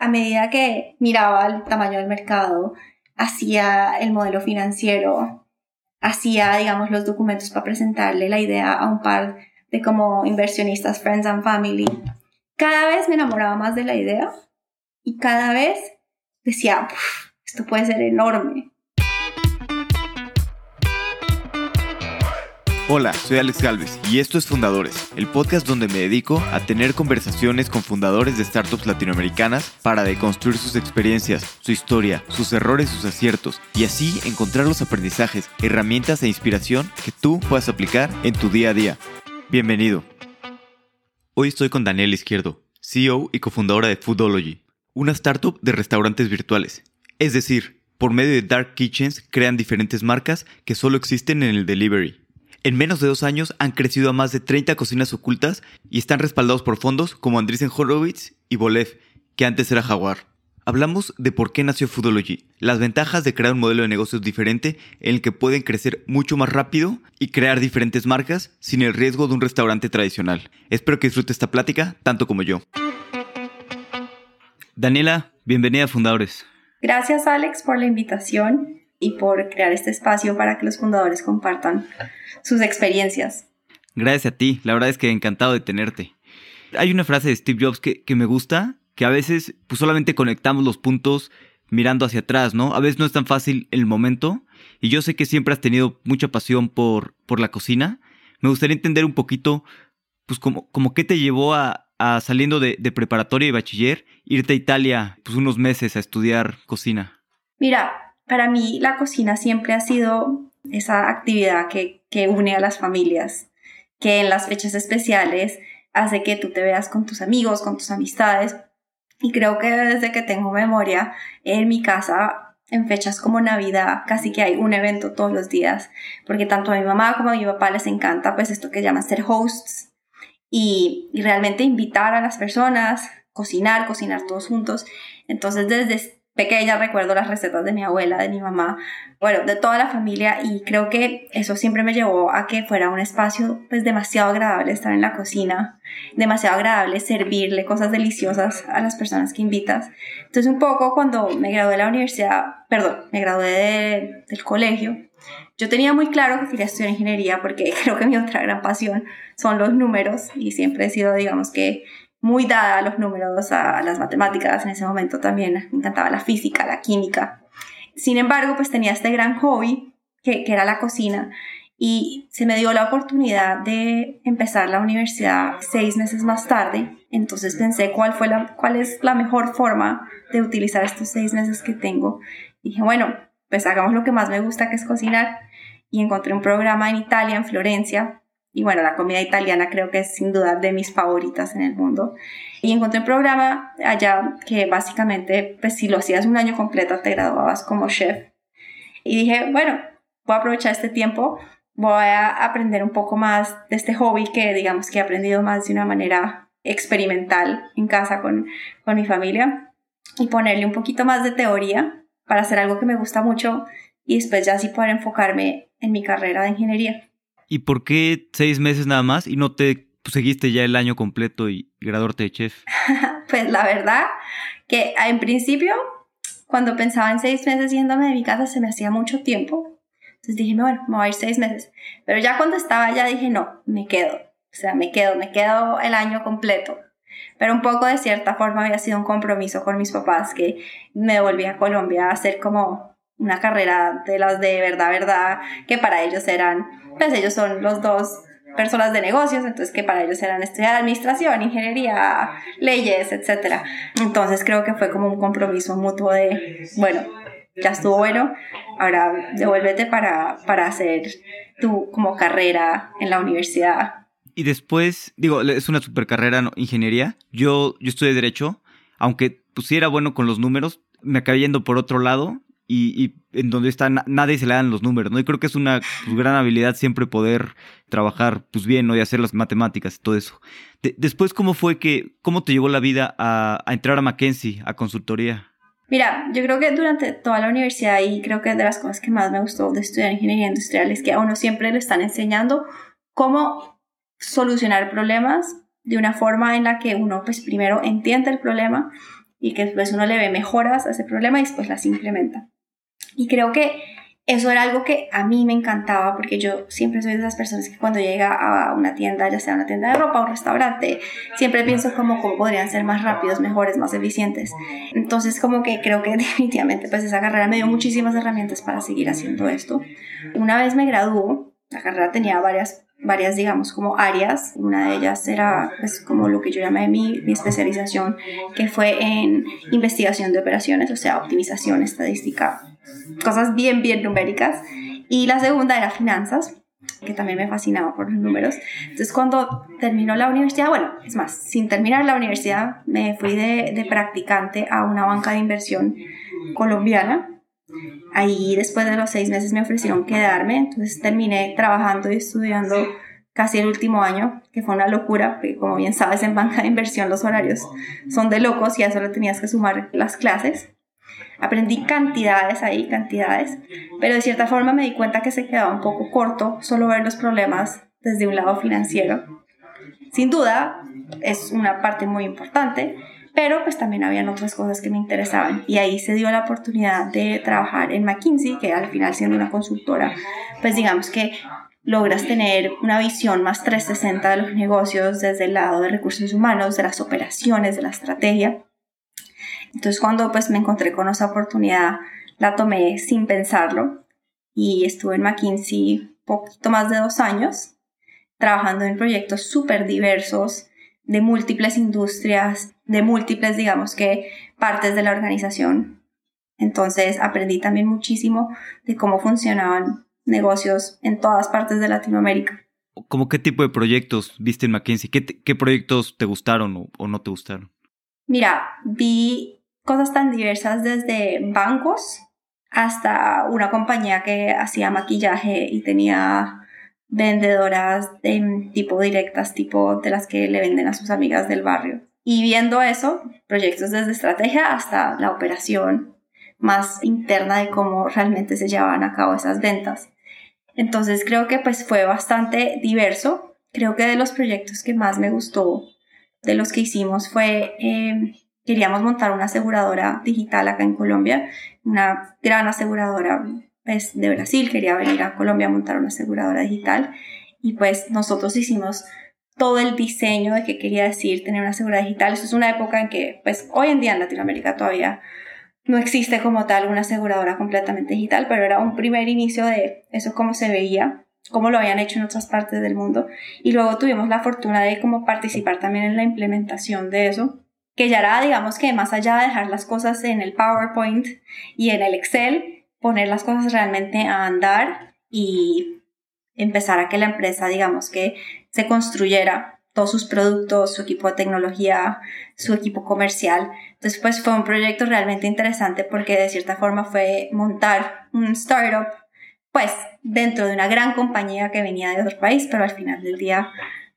a medida que miraba el tamaño del mercado, hacía el modelo financiero, hacía, digamos, los documentos para presentarle la idea a un par de como inversionistas, friends and family, cada vez me enamoraba más de la idea y cada vez decía, esto puede ser enorme. Hola, soy Alex Galvez y esto es Fundadores, el podcast donde me dedico a tener conversaciones con fundadores de startups latinoamericanas para deconstruir sus experiencias, su historia, sus errores, sus aciertos y así encontrar los aprendizajes, herramientas e inspiración que tú puedas aplicar en tu día a día. Bienvenido. Hoy estoy con Daniel Izquierdo, CEO y cofundadora de Foodology, una startup de restaurantes virtuales. Es decir, por medio de Dark Kitchens crean diferentes marcas que solo existen en el delivery. En menos de dos años han crecido a más de 30 cocinas ocultas y están respaldados por fondos como Andreessen Horowitz y Bolev, que antes era Jaguar. Hablamos de por qué nació Foodology, las ventajas de crear un modelo de negocios diferente en el que pueden crecer mucho más rápido y crear diferentes marcas sin el riesgo de un restaurante tradicional. Espero que disfrute esta plática tanto como yo. Daniela, bienvenida a Fundadores. Gracias Alex por la invitación y por crear este espacio para que los fundadores compartan sus experiencias. Gracias a ti, la verdad es que encantado de tenerte. Hay una frase de Steve Jobs que, me gusta, que a veces pues, solamente conectamos los puntos mirando hacia atrás, ¿no? A veces no es tan fácil el momento y yo sé que siempre has tenido mucha pasión por, por la cocina. Me gustaría entender un poquito, pues, como, como qué te llevó a, a saliendo de, de, preparatoria y bachiller, irte a Italia, pues, unos meses a estudiar cocina. Mira, para mí la cocina siempre ha sido esa actividad que, une a las familias, que en las fechas especiales hace que tú te veas con tus amigos, con tus amistades. Y creo que desde que tengo memoria, en mi casa, en fechas como Navidad, casi que hay un evento todos los días, porque tanto a mi mamá como a mi papá les encanta pues esto que llaman ser hosts y realmente invitar a las personas, cocinar, cocinar todos juntos. Entonces desde pequeña recuerdo las recetas de mi abuela, de mi mamá, bueno, de toda la familia y creo que eso siempre me llevó a que fuera un espacio pues demasiado agradable estar en la cocina, demasiado agradable servirle cosas deliciosas a las personas que invitas. Entonces un poco cuando me gradué de la universidad, perdón, me gradué del colegio, yo tenía muy claro que quería estudiar ingeniería porque creo que mi otra gran pasión son los números y siempre he sido, digamos que, muy dada a los números, a las matemáticas, en ese momento también me encantaba la física, la química. Sin embargo, pues tenía este gran hobby que, era la cocina y se me dio la oportunidad de empezar la universidad seis meses más tarde. Entonces pensé cuál, fue la, cuál es la mejor forma de utilizar estos seis meses que tengo. Dije, bueno, pues hagamos lo que más me gusta, que es cocinar. Y encontré un programa en Italia, en Florencia, y bueno, la comida italiana creo que es sin duda de mis favoritas en el mundo. Y encontré un programa allá que básicamente, pues si lo hacías un año completo, te graduabas como chef. Y dije, bueno, voy a aprovechar este tiempo, voy a aprender un poco más de este hobby que digamos que he aprendido más de una manera experimental en casa con, con mi familia y ponerle un poquito más de teoría para hacer algo que me gusta mucho y después ya así poder enfocarme en mi carrera de ingeniería. ¿Y por qué seis meses nada más y no te seguiste ya el año completo y graduarte de chef? pues la verdad que en principio, cuando pensaba en seis meses yéndome de mi casa, se me hacía mucho tiempo. Entonces dije, bueno, me voy a ir seis meses. Pero ya cuando estaba allá dije, no, me quedo. O sea, me quedo, me quedo el año completo. Pero un poco de cierta forma había sido un compromiso con mis papás que me volví a Colombia a hacer como una carrera de las de verdad, verdad, que para ellos eran pues ellos son los dos personas de negocios, entonces que para ellos eran estudiar administración, ingeniería, leyes, etc. Entonces creo que fue como un compromiso mutuo de, bueno, ya estuvo bueno, ahora devuélvete para, para hacer tu como carrera en la universidad. Y después, digo, es una super carrera, ingeniería. Yo, yo estudié Derecho, aunque pusiera bueno con los números, me acabé yendo por otro lado y, en donde está nadie se le dan los números, ¿no? Y creo que es una pues, gran habilidad siempre poder trabajar pues bien, ¿no? Y hacer las matemáticas y todo eso. después, ¿cómo fue que, cómo te llevó la vida a, entrar a Mackenzie, a consultoría? Mira, yo creo que durante toda la universidad y creo que de las cosas que más me gustó de estudiar ingeniería industrial es que a uno siempre le están enseñando cómo solucionar problemas de una forma en la que uno pues primero entiende el problema y que después uno le ve mejoras a ese problema y después las implementa. Y creo que eso era algo que a mí me encantaba porque yo siempre soy de esas personas que cuando llega a una tienda, ya sea una tienda de ropa o un restaurante, siempre pienso como cómo podrían ser más rápidos, mejores, más eficientes. Entonces como que creo que definitivamente pues esa carrera me dio muchísimas herramientas para seguir haciendo esto. Una vez me graduó, la carrera tenía varias varias, digamos, como áreas. Una de ellas era, pues, como lo que yo llamé mi, mi, especialización, que fue en investigación de operaciones, o sea, optimización estadística cosas bien, bien numéricas. Y la segunda era finanzas, que también me fascinaba por los números. Entonces, cuando terminó la universidad, bueno, es más, sin terminar la universidad, me fui de, de practicante a una banca de inversión colombiana. Ahí, después de los seis meses, me ofrecieron quedarme. Entonces, terminé trabajando y estudiando casi el último año, que fue una locura, porque como bien sabes, en banca de inversión los horarios son de locos y a eso le tenías que sumar las clases. Aprendí cantidades ahí, cantidades, pero de cierta forma me di cuenta que se quedaba un poco corto solo ver los problemas desde un lado financiero. Sin duda, es una parte muy importante, pero pues también habían otras cosas que me interesaban y ahí se dio la oportunidad de trabajar en McKinsey, que al final siendo una consultora, pues digamos que logras tener una visión más 360 de los negocios desde el lado de recursos humanos, de las operaciones, de la estrategia. Entonces cuando pues me encontré con esa oportunidad, la tomé sin pensarlo y estuve en McKinsey poquito más de dos años, trabajando en proyectos súper diversos de múltiples industrias, de múltiples, digamos que, partes de la organización. Entonces aprendí también muchísimo de cómo funcionaban negocios en todas partes de Latinoamérica. ¿Cómo qué tipo de proyectos viste en McKinsey? ¿Qué, proyectos te gustaron o, o, no te gustaron? Mira, vi cosas tan diversas desde bancos hasta una compañía que hacía maquillaje y tenía vendedoras de tipo directas, tipo de las que le venden a sus amigas del barrio. Y viendo eso, proyectos desde estrategia hasta la operación más interna de cómo realmente se llevaban a cabo esas ventas. Entonces creo que pues fue bastante diverso. Creo que de los proyectos que más me gustó de los que hicimos fue eh, queríamos montar una aseguradora digital acá en Colombia, una gran aseguradora pues, de Brasil, quería venir a Colombia a montar una aseguradora digital y pues nosotros hicimos todo el diseño de qué quería decir tener una aseguradora digital. Eso es una época en que pues hoy en día en Latinoamérica todavía no existe como tal una aseguradora completamente digital, pero era un primer inicio de eso cómo se veía cómo lo habían hecho en otras partes del mundo y luego tuvimos la fortuna de como participar también en la implementación de eso que ya era, digamos que más allá de dejar las cosas en el PowerPoint y en el Excel, poner las cosas realmente a andar y empezar a que la empresa, digamos que se construyera todos sus productos, su equipo de tecnología, su equipo comercial. Entonces, pues fue un proyecto realmente interesante porque de cierta forma fue montar un startup, pues dentro de una gran compañía que venía de otro país, pero al final del día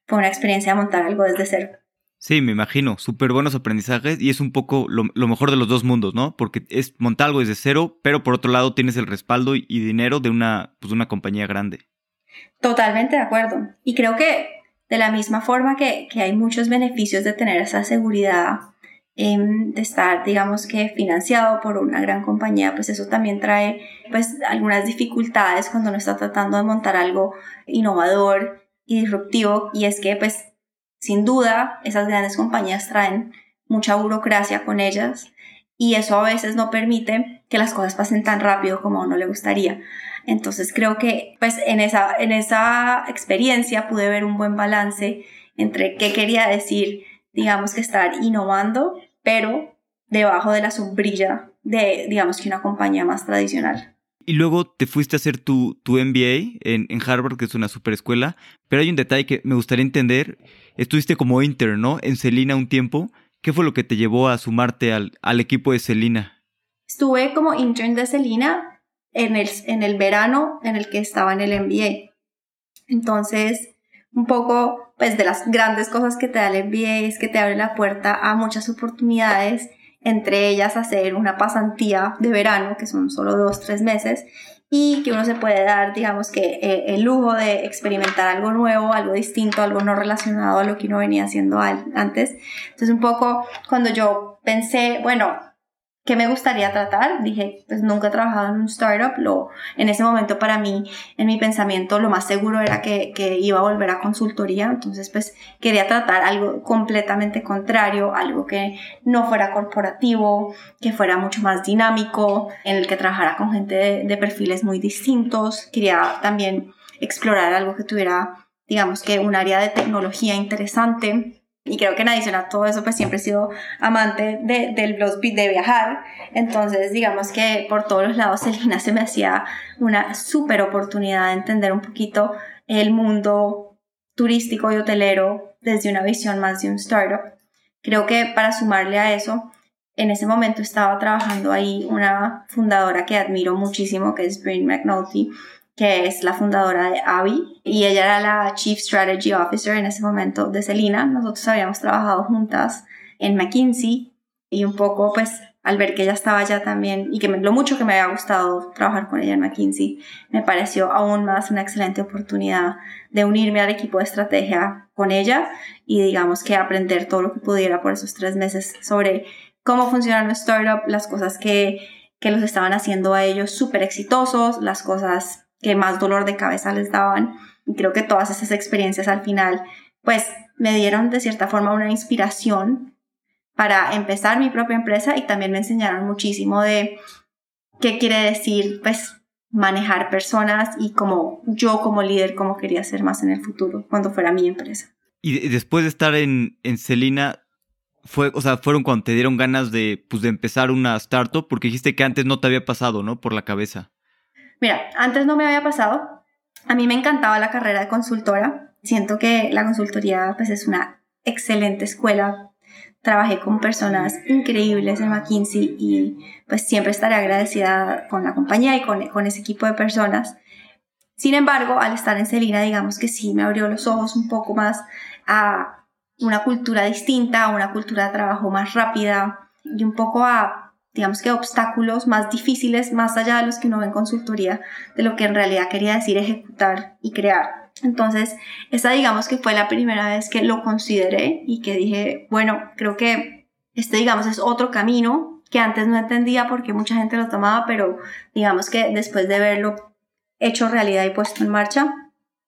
fue una experiencia montar algo desde cero. Sí, me imagino, súper buenos aprendizajes y es un poco lo, mejor de los dos mundos, ¿no? Porque es montar algo desde cero, pero por otro lado tienes el respaldo y, dinero de una, pues, una compañía grande. Totalmente de acuerdo. Y creo que de la misma forma que, que hay muchos beneficios de tener esa seguridad de estar, digamos que financiado por una gran compañía, pues eso también trae pues algunas dificultades cuando uno está tratando de montar algo innovador y disruptivo y es que pues sin duda, esas grandes compañías traen mucha burocracia con ellas y eso a veces no permite que las cosas pasen tan rápido como a uno le gustaría. Entonces creo que pues en esa, en esa experiencia pude ver un buen balance entre qué quería decir, digamos que estar innovando, pero debajo de la sombrilla de, digamos que una compañía más tradicional. Y luego te fuiste a hacer tu, tu MBA en, en, Harvard, que es una super escuela. Pero hay un detalle que me gustaría entender. Estuviste como intern, ¿no? En Celina un tiempo. ¿Qué fue lo que te llevó a sumarte al, al equipo de Celina? Estuve como intern de Celina en el, en el verano en el que estaba en el MBA. Entonces, un poco, pues de las grandes cosas que te da el MBA es que te abre la puerta a muchas oportunidades entre ellas hacer una pasantía de verano, que son solo dos, tres meses, y que uno se puede dar, digamos que, eh, el lujo de experimentar algo nuevo, algo distinto, algo no relacionado a lo que uno venía haciendo antes. Entonces, un poco cuando yo pensé, bueno, ¿Qué me gustaría tratar? Dije, pues nunca he trabajado en un startup. Lo, en ese momento para mí, en mi pensamiento, lo más seguro era que, que, iba a volver a consultoría. Entonces, pues quería tratar algo completamente contrario, algo que no fuera corporativo, que fuera mucho más dinámico, en el que trabajara con gente de, de perfiles muy distintos. Quería también explorar algo que tuviera, digamos que un área de tecnología interesante y creo que en adición a todo eso, pues siempre he sido amante de, del de viajar. Entonces, digamos que por todos los lados, Selina se me hacía una súper oportunidad de entender un poquito el mundo turístico y hotelero desde una visión más de un startup. Creo que para sumarle a eso, en ese momento estaba trabajando ahí una fundadora que admiro muchísimo, que es Bryn McNulty, que es la fundadora de Avi, y ella era la Chief Strategy Officer en ese momento de Celina. Nosotros habíamos trabajado juntas en McKinsey y un poco pues al ver que ella estaba allá también y que lo mucho que me había gustado trabajar con ella en McKinsey, me pareció aún más una excelente oportunidad de unirme al equipo de estrategia con ella y digamos que aprender todo lo que pudiera por esos tres meses sobre cómo funciona nuestro startup, las cosas que, que los estaban haciendo a ellos súper exitosos, las cosas que más dolor de cabeza les daban. Y creo que todas esas experiencias al final, pues me dieron de cierta forma una inspiración para empezar mi propia empresa y también me enseñaron muchísimo de qué quiere decir, pues, manejar personas y como yo como líder, cómo quería ser más en el futuro cuando fuera mi empresa. Y después de estar en, en Celina, fue, o sea, fueron cuando te dieron ganas de, pues, de empezar una startup, porque dijiste que antes no te había pasado, ¿no? Por la cabeza. Mira, antes no me había pasado. A mí me encantaba la carrera de consultora. Siento que la consultoría pues es una excelente escuela. Trabajé con personas increíbles en McKinsey y pues siempre estaré agradecida con la compañía y con, con ese equipo de personas. Sin embargo, al estar en Celina, digamos que sí me abrió los ojos un poco más a una cultura distinta, a una cultura de trabajo más rápida y un poco a digamos que obstáculos más difíciles, más allá de los que uno ve en consultoría, de lo que en realidad quería decir ejecutar y crear. Entonces, esa digamos que fue la primera vez que lo consideré y que dije, bueno, creo que este digamos es otro camino que antes no entendía porque mucha gente lo tomaba, pero digamos que después de verlo hecho realidad y puesto en marcha,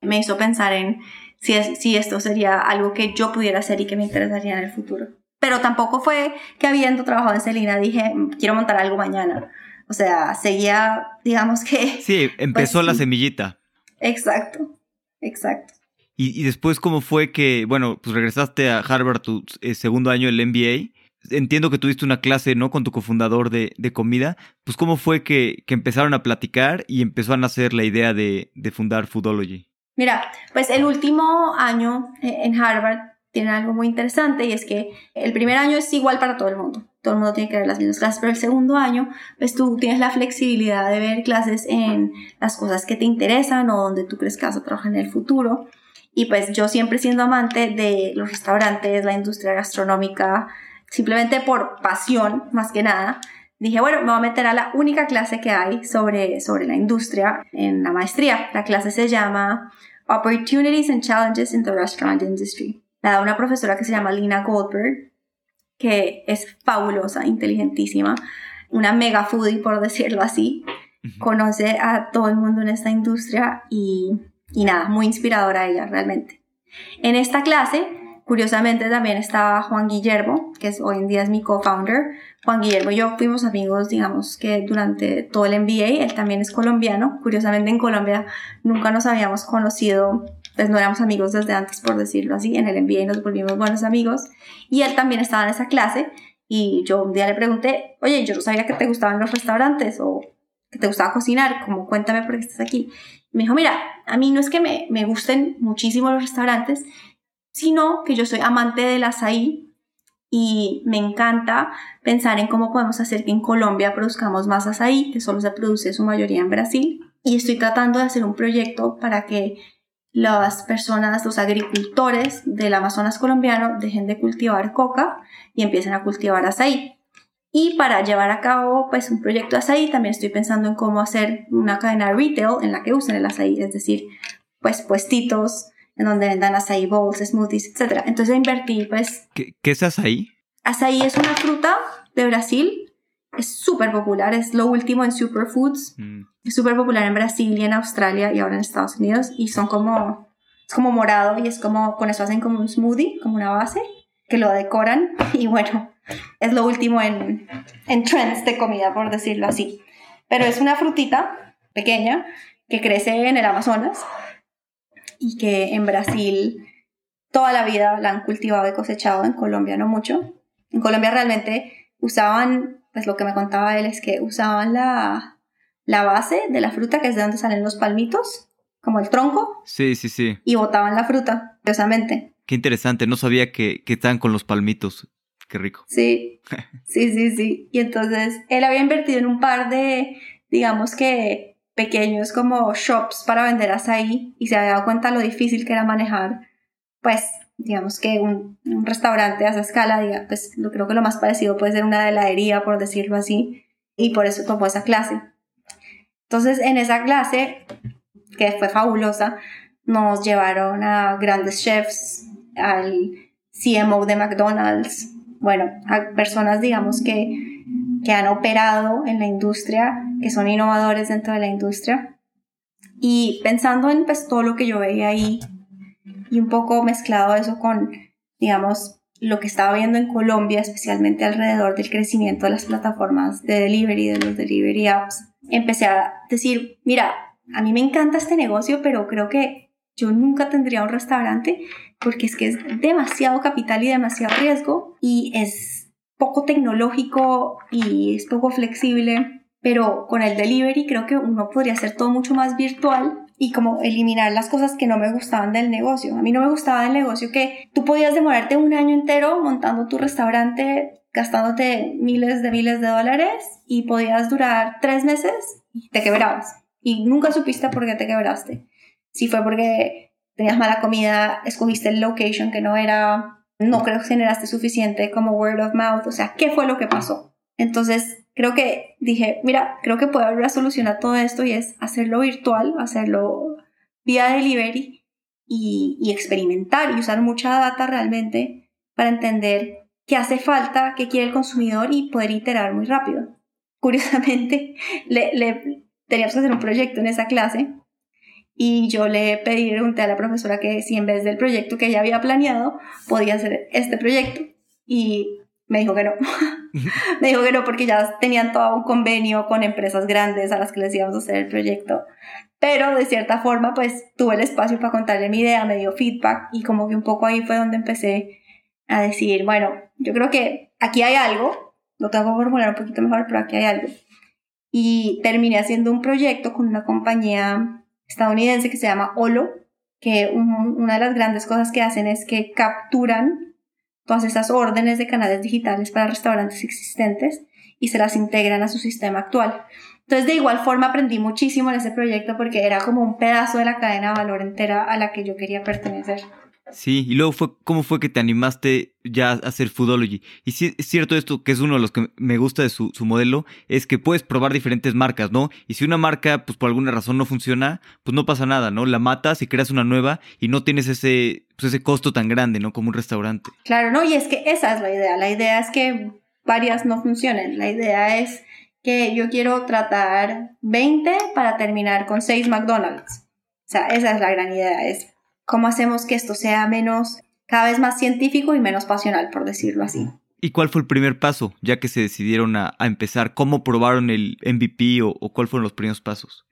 me hizo pensar en si, si esto sería algo que yo pudiera hacer y que me interesaría en el futuro pero tampoco fue que habiendo trabajado en Celina dije, quiero montar algo mañana. O sea, seguía, digamos que... Sí, empezó pues, la semillita. Exacto, exacto. Y, después, ¿cómo fue que, bueno, pues regresaste a Harvard tu eh, segundo año del MBA? Entiendo que tuviste una clase, ¿no? Con tu cofundador de, de comida. Pues, ¿cómo fue que, que, empezaron a platicar y empezó a nacer la idea de, de fundar Foodology? Mira, pues el último año eh, en Harvard tiene algo muy interesante y es que el primer año es igual para todo el mundo. Todo el mundo tiene que ver las mismas clases, pero el segundo año, pues tú tienes la flexibilidad de ver clases en las cosas que te interesan o donde tú crees que vas a trabajar en el futuro. Y pues yo siempre siendo amante de los restaurantes, la industria gastronómica, simplemente por pasión más que nada, dije, bueno, me voy a meter a la única clase que hay sobre, sobre la industria en la maestría. La clase se llama Opportunities and Challenges in the Restaurant Industry la da una profesora que se llama Lina Goldberg, que es fabulosa, inteligentísima, una mega foodie, por decirlo así. Conoce a todo el mundo en esta industria y, y nada, muy inspiradora ella realmente. En esta clase, curiosamente también estaba Juan Guillermo, que es, hoy en día es mi co-founder. Juan Guillermo y yo fuimos amigos, digamos que durante todo el MBA, él también es colombiano. Curiosamente en Colombia nunca nos habíamos conocido pues no éramos amigos desde antes, por decirlo así, en el MBA nos volvimos buenos amigos y él también estaba en esa clase y yo un día le pregunté, oye, yo no sabía que te gustaban los restaurantes o que te gustaba cocinar, como cuéntame por qué estás aquí. me dijo, mira, a mí no es que me, me gusten muchísimo los restaurantes, sino que yo soy amante del azaí y me encanta pensar en cómo podemos hacer que en Colombia produzcamos más azaí, que solo se produce su mayoría en Brasil. Y estoy tratando de hacer un proyecto para que las personas, los agricultores del Amazonas colombiano dejen de cultivar coca y empiecen a cultivar azaí. Y para llevar a cabo pues un proyecto de azaí, también estoy pensando en cómo hacer una cadena retail en la que usen el azaí, es decir, pues puestitos en donde vendan azaí bowls, smoothies, etc. Entonces invertí pues... ¿Qué, qué es azaí? Azaí es una fruta de Brasil, es súper popular, es lo último en superfoods, mm. es súper popular en Brasil y en Australia y ahora en Estados Unidos y son como, es como morado y es como, con eso hacen como un smoothie, como una base, que lo decoran y bueno, es lo último en, en trends de comida, por decirlo así. Pero es una frutita pequeña que crece en el Amazonas y que en Brasil toda la vida la han cultivado y cosechado, en Colombia no mucho. En Colombia realmente usaban, pues lo que me contaba él es que usaban la, la base de la fruta, que es de donde salen los palmitos, como el tronco. Sí, sí, sí. Y botaban la fruta, curiosamente. Qué interesante, no sabía que, que estaban con los palmitos. Qué rico. Sí, sí, sí, sí. Y entonces él había invertido en un par de, digamos que pequeños como shops para vender azaí y se había dado cuenta lo difícil que era manejar, pues, digamos que un, restaurante a esa escala, diga, pues creo que lo más parecido puede ser una heladería, por decirlo así, y por eso tomó esa clase. Entonces, en esa clase, que fue fabulosa, nos llevaron a grandes chefs, al CMO de McDonald's, bueno, a personas, digamos, que, que han operado en la industria, que son innovadores dentro de la industria. Y pensando en pues, todo lo que yo veía ahí y un poco mezclado eso con, digamos, lo que estaba viendo en Colombia, especialmente alrededor del crecimiento de las plataformas de delivery, de los delivery apps, empecé a decir, mira, a mí me encanta este negocio, pero creo que yo nunca tendría un restaurante porque es que es demasiado capital y demasiado riesgo y es poco tecnológico y es poco flexible, pero con el delivery creo que uno podría hacer todo mucho más virtual y como eliminar las cosas que no me gustaban del negocio. A mí no me gustaba del negocio que tú podías demorarte un año entero montando tu restaurante gastándote miles de miles de dólares y podías durar tres meses y te quebrabas. Y nunca supiste por qué te quebraste. Si fue porque tenías mala comida, escogiste el location que no era, no creo que generaste suficiente como word of mouth, o sea, ¿qué fue lo que pasó? Entonces, creo que dije, mira, creo que una solución a todo esto y es hacerlo virtual, hacerlo vía delivery y, y experimentar y usar mucha data realmente para entender qué hace falta, qué quiere el consumidor y poder iterar muy rápido. Curiosamente, le, le, teníamos que hacer un proyecto en esa clase y yo le pedí, pregunté a la profesora que si en vez del proyecto que ella había planeado, podía hacer este proyecto. Y me dijo que no. me dijo que no porque ya tenían todo un convenio con empresas grandes a las que les íbamos a hacer el proyecto. Pero de cierta forma, pues tuve el espacio para contarle mi idea, me dio feedback y como que un poco ahí fue donde empecé a decir, bueno, yo creo que aquí hay algo, lo tengo que formular un poquito mejor, pero aquí hay algo. Y terminé haciendo un proyecto con una compañía estadounidense que se llama Olo, que una de las grandes cosas que hacen es que capturan todas esas órdenes de canales digitales para restaurantes existentes y se las integran a su sistema actual. Entonces, de igual forma, aprendí muchísimo en ese proyecto porque era como un pedazo de la cadena de valor entera a la que yo quería pertenecer. Sí, y luego fue, ¿cómo fue que te animaste ya a hacer Foodology? Y sí, es cierto esto, que es uno de los que me gusta de su, su, modelo, es que puedes probar diferentes marcas, ¿no? Y si una marca, pues por alguna razón no funciona, pues no pasa nada, ¿no? La matas y creas una nueva y no tienes ese, pues ese costo tan grande, ¿no? Como un restaurante. Claro, no, y es que esa es la idea. La idea es que varias no funcionen. La idea es que yo quiero tratar 20 para terminar con 6 McDonald's. O sea, esa es la gran idea, es cómo hacemos que esto sea menos, cada vez más científico y menos pasional, por decirlo así. ¿Y cuál fue el primer paso, ya que se decidieron a, empezar? ¿Cómo probaron el MVP o, o cuáles fueron los primeros pasos?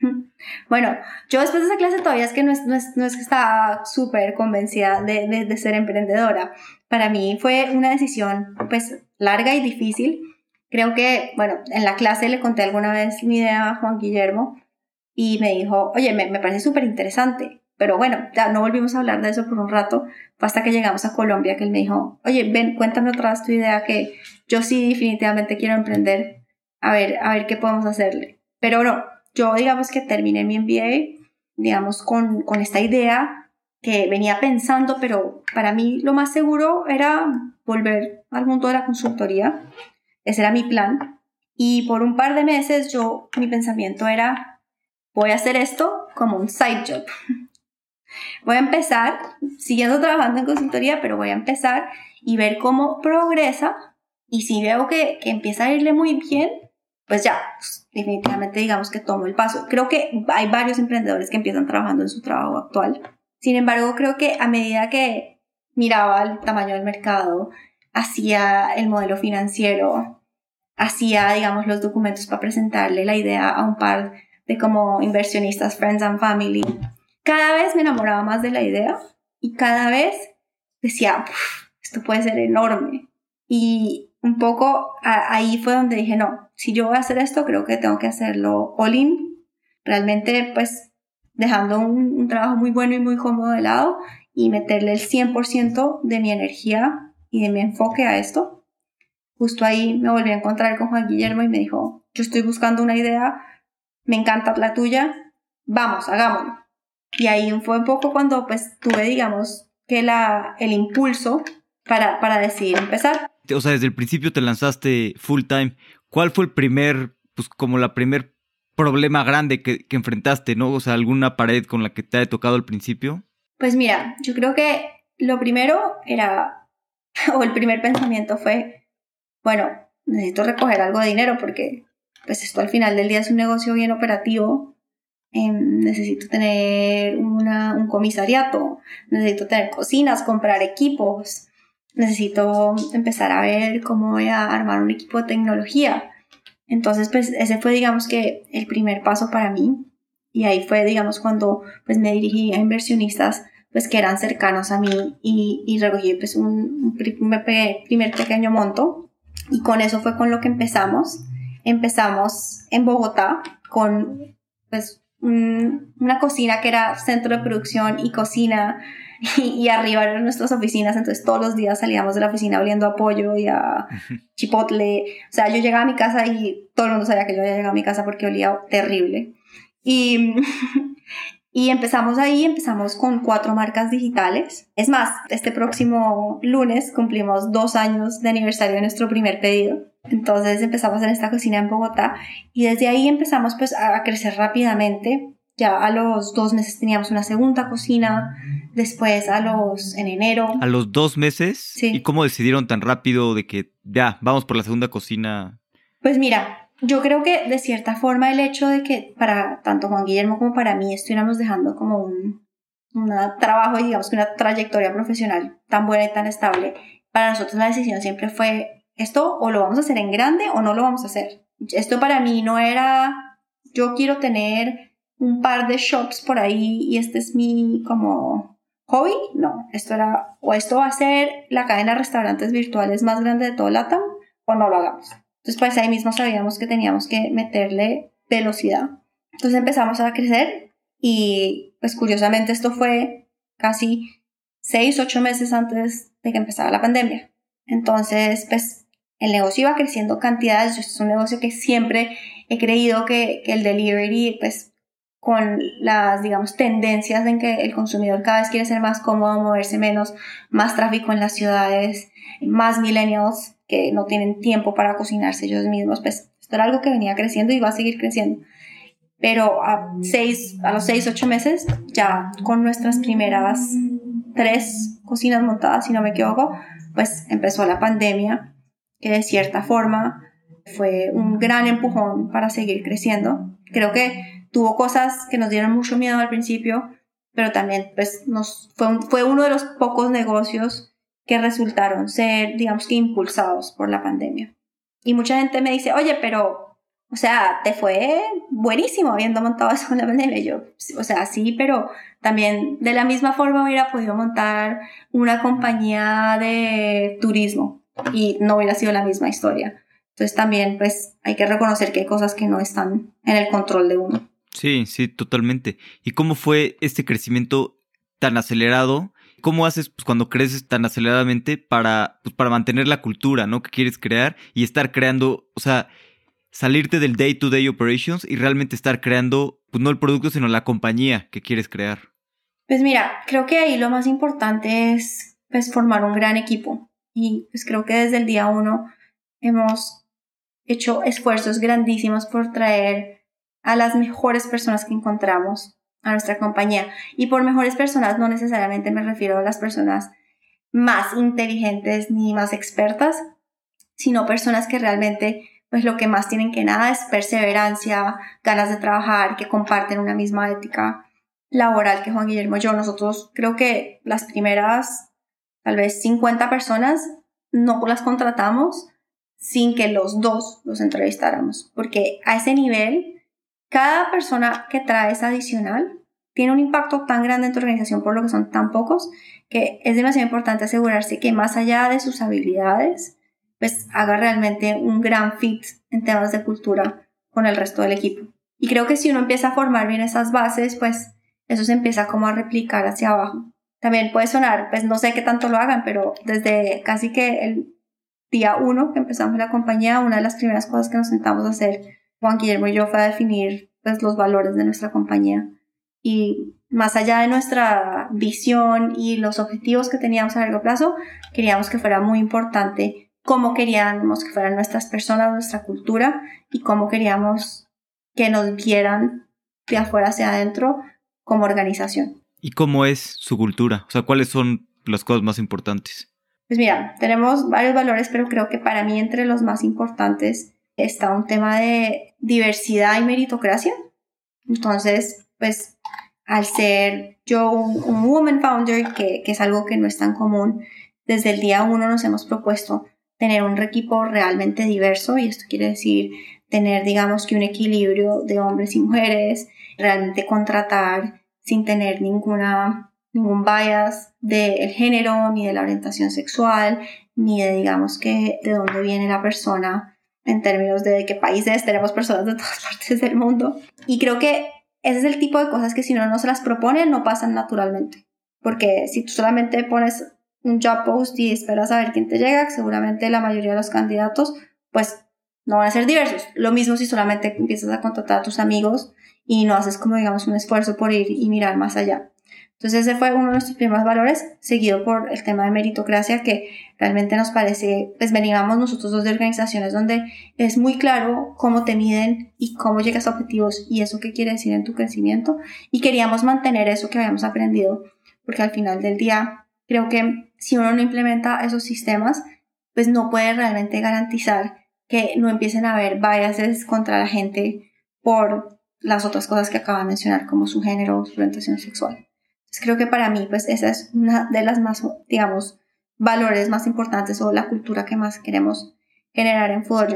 Bueno, yo después de esa clase todavía es que no es, no es, no es que estaba súper convencida de, de, de, ser emprendedora. Para mí fue una decisión pues larga y difícil. Creo que, bueno, en la clase le conté alguna vez mi idea a Juan Guillermo y me dijo, oye, me, me parece súper interesante. Pero bueno, ya no volvimos a hablar de eso por un rato, hasta que llegamos a Colombia, que él me dijo, oye, ven, cuéntame otra vez tu idea, que yo sí definitivamente quiero emprender, a ver, a ver qué podemos hacerle. Pero no, yo digamos que terminé mi MBA, digamos, con, con esta idea que venía pensando, pero para mí lo más seguro era volver al mundo de la consultoría. ese era mi plan. Y por un par de meses yo, mi pensamiento era, voy a hacer esto como un side job. Voy a empezar, siguiendo trabajando en consultoría, pero voy a empezar y ver cómo progresa. Y si veo que, que empieza a irle muy bien, pues ya, pues, definitivamente digamos que tomo el paso. Creo que hay varios emprendedores que empiezan trabajando en su trabajo actual. Sin embargo, creo que a medida que miraba el tamaño del mercado, hacía el modelo financiero, hacía, digamos, los documentos para presentarle la idea a un par de como inversionistas, friends and family. Cada vez me enamoraba más de la idea y cada vez decía, esto puede ser enorme. Y un poco ahí fue donde dije, no, si yo voy a hacer esto, creo que tengo que hacerlo all in. Realmente, pues, dejando un, trabajo muy bueno y muy cómodo de lado y meterle el 100% de mi energía y de mi enfoque a esto justo ahí me volví a encontrar con Juan Guillermo y me dijo, yo estoy buscando una idea, me encanta la tuya, vamos, hagámoslo. Y ahí fue un poco cuando pues tuve, digamos, que la, el impulso para, para decidir empezar. O sea, desde el principio te lanzaste full time. ¿Cuál fue el primer, pues como la primer problema grande que, que enfrentaste, ¿no? O sea, alguna pared con la que te haya tocado al principio. Pues mira, yo creo que lo primero era, o el primer pensamiento fue, bueno, necesito recoger algo de dinero porque pues esto al final del día es un negocio bien operativo. Em, necesito tener un comisariato, necesito tener cocinas, comprar equipos, necesito empezar a ver cómo voy a armar un equipo de tecnología. Entonces, pues ese fue, digamos que, el primer paso para mí. Y ahí fue, digamos, cuando pues me dirigí a inversionistas pues que eran cercanos a mí y, y recogí pues un, primer, primer pequeño monto y con eso fue con lo que empezamos. Empezamos en Bogotá con pues una cocina que era centro de producción y cocina y, arriba eran nuestras oficinas, entonces todos los días salíamos de la oficina oliendo a pollo y a chipotle. O sea, yo llegaba a mi casa y todo el mundo sabía que yo había llegado a mi casa porque olía terrible. Y, Y empezamos ahí, empezamos con cuatro marcas digitales. Es más, este próximo lunes cumplimos dos años de aniversario de nuestro primer pedido. Entonces empezamos en esta cocina en Bogotá y desde ahí empezamos pues a crecer rápidamente. Ya a los dos meses teníamos una segunda cocina, después a los en enero. ¿A los dos meses? Sí. ¿Y cómo decidieron tan rápido de que ya, vamos por la segunda cocina? Pues mira, yo creo que de cierta forma el hecho de que para tanto Juan Guillermo como para mí estuviéramos dejando como un, trabajo y digamos que una trayectoria profesional tan buena y tan estable, para nosotros la decisión siempre fue esto o lo vamos a hacer en grande o no lo vamos a hacer. Esto para mí no era yo quiero tener un par de shops por ahí y este es mi como hobby, no, esto era o esto va a ser la cadena de restaurantes virtuales más grande de todo LATAM o no lo hagamos. Entonces, pues ahí mismo sabíamos que teníamos que meterle velocidad. Entonces empezamos a crecer y pues curiosamente esto fue casi seis, ocho meses antes de que empezara la pandemia. Entonces, pues el negocio iba creciendo cantidades. Es un negocio que siempre he creído que, que el delivery, pues con las, digamos, tendencias en que el consumidor cada vez quiere ser más cómodo, moverse menos, más tráfico en las ciudades, más millennials, que no tienen tiempo para cocinarse ellos mismos, pues esto era algo que venía creciendo y va a seguir creciendo. Pero a, seis, a los seis, ocho meses, ya con nuestras primeras tres cocinas montadas, si no me equivoco, pues empezó la pandemia, que de cierta forma fue un gran empujón para seguir creciendo. Creo que tuvo cosas que nos dieron mucho miedo al principio, pero también pues nos, fue, fue uno de los pocos negocios que resultaron ser, digamos que, impulsados por la pandemia. Y mucha gente me dice, oye, pero, o sea, te fue buenísimo habiendo montado eso en la pandemia. yo, o sea, sí, pero también de la misma forma hubiera podido montar una compañía de turismo y no hubiera sido la misma historia. Entonces también, pues, hay que reconocer que hay cosas que no están en el control de uno. Sí, sí, totalmente. ¿Y cómo fue este crecimiento tan acelerado ¿Cómo haces pues, cuando creces tan aceleradamente para, pues, para mantener la cultura, ¿no? Que quieres crear y estar creando, o sea, salirte del day-to-day operations y realmente estar creando, pues no el producto, sino la compañía que quieres crear. Pues mira, creo que ahí lo más importante es pues formar un gran equipo y pues creo que desde el día uno hemos hecho esfuerzos grandísimos por traer a las mejores personas que encontramos a nuestra compañía. Y por mejores personas no necesariamente me refiero a las personas más inteligentes ni más expertas, sino personas que realmente pues lo que más tienen que nada es perseverancia, ganas de trabajar, que comparten una misma ética laboral que Juan Guillermo y yo. Nosotros creo que las primeras tal vez 50 personas no las contratamos sin que los dos los entrevistáramos, porque a ese nivel, cada persona que traes adicional tiene un impacto tan grande en tu organización por lo que son tan pocos, que es demasiado importante asegurarse que más allá de sus habilidades, pues haga realmente un gran fit en temas de cultura con el resto del equipo. Y creo que si uno empieza a formar bien esas bases, pues eso se empieza como a replicar hacia abajo. También puede sonar, pues no sé qué tanto lo hagan, pero desde casi que el día uno que empezamos la compañía, una de las primeras cosas que nos sentamos a hacer, Juan Guillermo y yo, fue a definir pues, los valores de nuestra compañía. Y más allá de nuestra visión y los objetivos que teníamos a largo plazo, queríamos que fuera muy importante cómo queríamos que fueran nuestras personas, nuestra cultura y cómo queríamos que nos vieran de afuera hacia adentro como organización. ¿Y cómo es su cultura? O sea, ¿cuáles son las cosas más importantes? Pues mira, tenemos varios valores, pero creo que para mí entre los más importantes está un tema de diversidad y meritocracia. Entonces, pues al ser yo un, woman founder, que, que, es algo que no es tan común, desde el día uno nos hemos propuesto tener un equipo realmente diverso y esto quiere decir tener, digamos que un equilibrio de hombres y mujeres, realmente contratar sin tener ninguna ningún bias del género, ni de la orientación sexual, ni de, digamos, que de dónde viene la persona en términos de qué países tenemos personas de todas partes del mundo. Y creo que ese es el tipo de cosas que si uno no se las propone, no pasan naturalmente. Porque si tú solamente pones un job post y esperas a ver quién te llega, seguramente la mayoría de los candidatos, pues no van a ser diversos. Lo mismo si solamente empiezas a contratar a tus amigos y no haces como digamos un esfuerzo por ir y mirar más allá. Entonces ese fue uno de nuestros primeros valores, seguido por el tema de meritocracia, que realmente nos parece, pues veníamos nosotros dos de organizaciones donde es muy claro cómo te miden y cómo llegas a objetivos y eso qué quiere decir en tu crecimiento. Y queríamos mantener eso que habíamos aprendido, porque al final del día creo que si uno no implementa esos sistemas, pues no puede realmente garantizar que no empiecen a haber biases contra la gente por las otras cosas que acaba de mencionar, como su género, su orientación sexual creo que para mí, pues esa es una de las más, digamos, valores más importantes o la cultura que más queremos generar en Food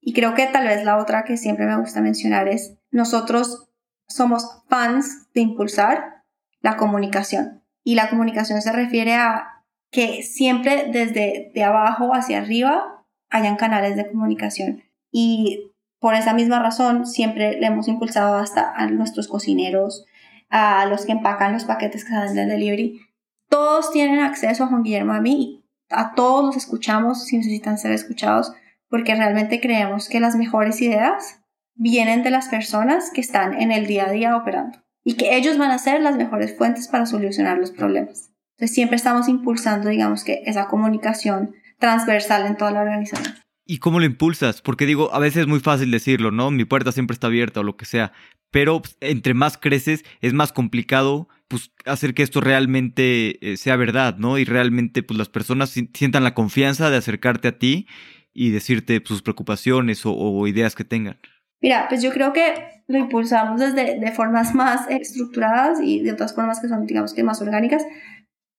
Y creo que tal vez la otra que siempre me gusta mencionar es, nosotros somos fans de impulsar la comunicación. Y la comunicación se refiere a que siempre desde de abajo hacia arriba hayan canales de comunicación. Y por esa misma razón siempre le hemos impulsado hasta a nuestros cocineros, a los que empacan los paquetes que salen del delivery. Todos tienen acceso a Juan Guillermo a mí a todos los escuchamos si necesitan ser escuchados porque realmente creemos que las mejores ideas vienen de las personas que están en el día a día operando y que ellos van a ser las mejores fuentes para solucionar los problemas. Entonces siempre estamos impulsando, digamos que esa comunicación transversal en toda la organización. ¿Y cómo lo impulsas? Porque digo, a veces es muy fácil decirlo, ¿no? Mi puerta siempre está abierta o lo que sea, pero pues, entre más creces es más complicado pues hacer que esto realmente eh, sea verdad, ¿no? Y realmente pues las personas sientan la confianza de acercarte a ti y decirte pues, sus preocupaciones o, ideas que tengan. Mira, pues yo creo que lo impulsamos desde de formas más estructuradas y de otras formas que son, digamos que más orgánicas.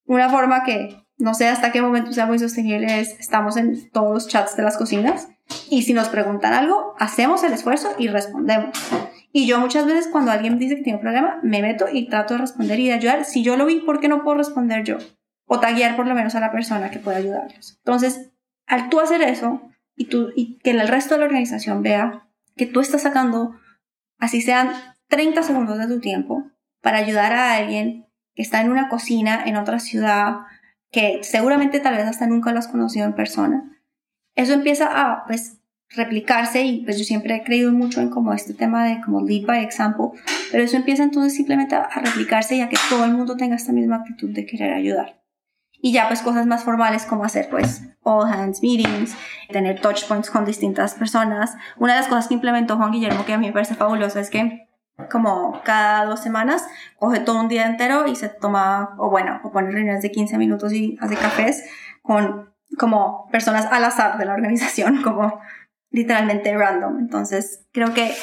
Una forma que no sé hasta qué momento sea muy sostenible es, estamos en todos los chats de las cocinas y si nos preguntan algo, hacemos el esfuerzo y respondemos. Y yo muchas veces cuando alguien dice que tiene un problema, me meto y trato de responder y de ayudar. Si yo lo vi, ¿por qué no puedo responder yo? O taguear por lo menos a la persona que puede ayudarlos. Entonces, al tú hacer eso y, tú, y que el resto de la organización vea que tú estás sacando, así sean 30 segundos de tu tiempo, para ayudar a alguien que está en una cocina en otra ciudad, que seguramente tal vez hasta nunca lo has conocido en persona, eso empieza a, pues, replicarse y pues yo siempre he creído mucho en como este tema de como lead by example, pero eso empieza entonces simplemente a replicarse y a que todo el mundo tenga esta misma actitud de querer ayudar. Y ya pues cosas más formales como hacer pues all hands meetings, tener touch points con distintas personas. Una de las cosas que implementó Juan Guillermo que a mí me parece fabuloso es que como cada dos semanas coge todo un día entero y se toma, o bueno, o pone reuniones de 15 minutos y hace cafés con como personas al azar de la organización, como literalmente random. Entonces creo que